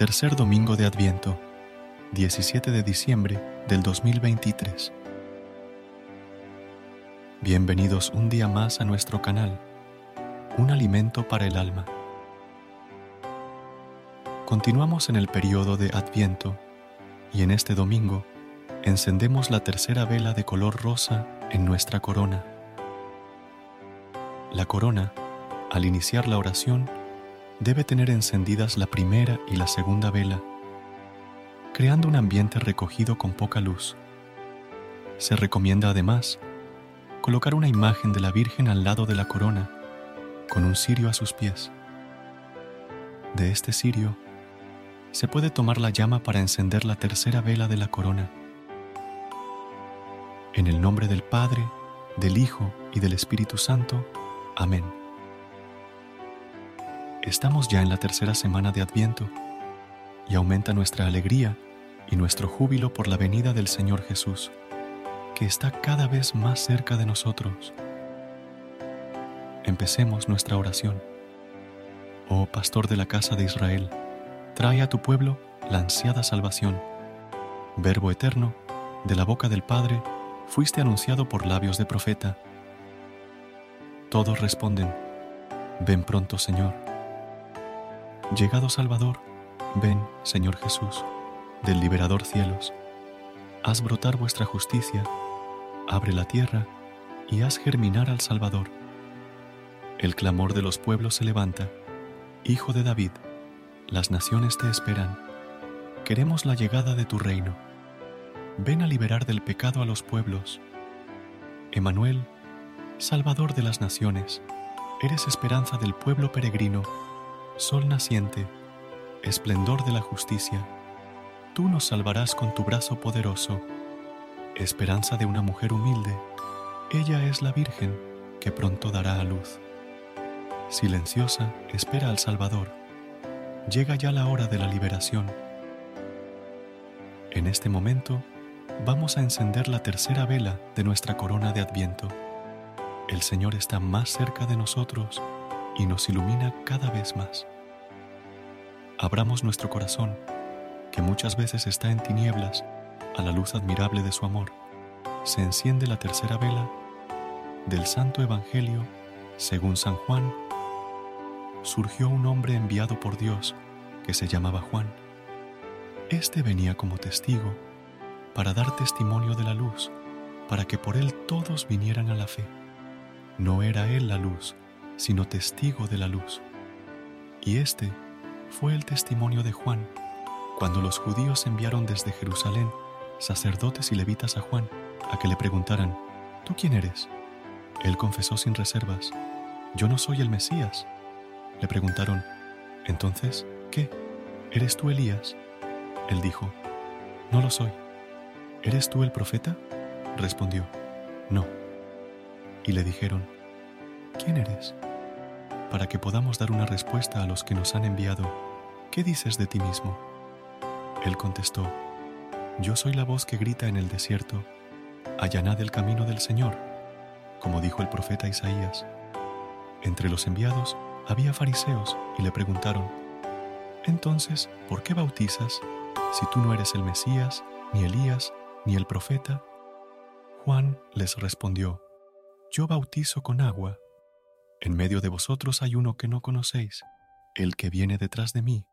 Tercer domingo de Adviento, 17 de diciembre del 2023. Bienvenidos un día más a nuestro canal, Un alimento para el alma. Continuamos en el periodo de Adviento y en este domingo encendemos la tercera vela de color rosa en nuestra corona. La corona, al iniciar la oración, debe tener encendidas la primera y la segunda vela, creando un ambiente recogido con poca luz. Se recomienda además colocar una imagen de la Virgen al lado de la corona, con un cirio a sus pies. De este cirio se puede tomar la llama para encender la tercera vela de la corona. En el nombre del Padre, del Hijo y del Espíritu Santo. Amén. Estamos ya en la tercera semana de Adviento y aumenta nuestra alegría y nuestro júbilo por la venida del Señor Jesús, que está cada vez más cerca de nosotros. Empecemos nuestra oración. Oh Pastor de la casa de Israel, trae a tu pueblo la ansiada salvación. Verbo eterno, de la boca del Padre, fuiste anunciado por labios de profeta. Todos responden, ven pronto Señor. Llegado Salvador, ven, Señor Jesús, del liberador cielos. Haz brotar vuestra justicia, abre la tierra y haz germinar al Salvador. El clamor de los pueblos se levanta. Hijo de David, las naciones te esperan. Queremos la llegada de tu reino. Ven a liberar del pecado a los pueblos. Emanuel, Salvador de las naciones, eres esperanza del pueblo peregrino Sol naciente, esplendor de la justicia, tú nos salvarás con tu brazo poderoso, esperanza de una mujer humilde, ella es la Virgen que pronto dará a luz. Silenciosa, espera al Salvador, llega ya la hora de la liberación. En este momento, vamos a encender la tercera vela de nuestra corona de Adviento. El Señor está más cerca de nosotros y nos ilumina cada vez más. Abramos nuestro corazón, que muchas veces está en tinieblas, a la luz admirable de su amor. Se enciende la tercera vela del Santo Evangelio según San Juan. Surgió un hombre enviado por Dios que se llamaba Juan. Este venía como testigo para dar testimonio de la luz, para que por él todos vinieran a la fe. No era él la luz, sino testigo de la luz. Y este fue el testimonio de Juan cuando los judíos enviaron desde Jerusalén sacerdotes y levitas a Juan a que le preguntaran, ¿tú quién eres? Él confesó sin reservas, yo no soy el Mesías. Le preguntaron, entonces, ¿qué? ¿Eres tú Elías? Él dijo, no lo soy. ¿Eres tú el profeta? Respondió, no. Y le dijeron, ¿quién eres? Para que podamos dar una respuesta a los que nos han enviado. ¿Qué dices de ti mismo? Él contestó, Yo soy la voz que grita en el desierto, allanad el camino del Señor, como dijo el profeta Isaías. Entre los enviados había fariseos y le preguntaron, Entonces, ¿por qué bautizas si tú no eres el Mesías, ni Elías, ni el profeta? Juan les respondió, Yo bautizo con agua en medio de vosotros hay uno que no conocéis, el que viene detrás de mí,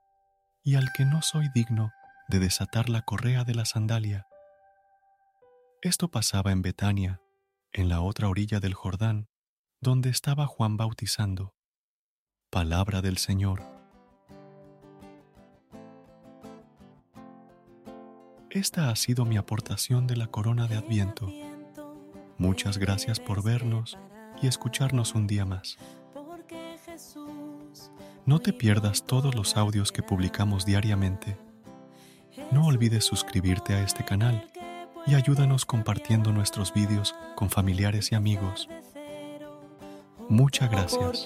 y al que no soy digno de desatar la correa de la sandalia. Esto pasaba en Betania, en la otra orilla del Jordán, donde estaba Juan bautizando. Palabra del Señor. Esta ha sido mi aportación de la corona de Adviento Muchas gracias por vernos y escucharnos un día más. No te pierdas todos los audios que publicamos diariamente. No olvides suscribirte a este canal y ayúdanos compartiendo nuestros vídeos con familiares y amigos. Muchas gracias.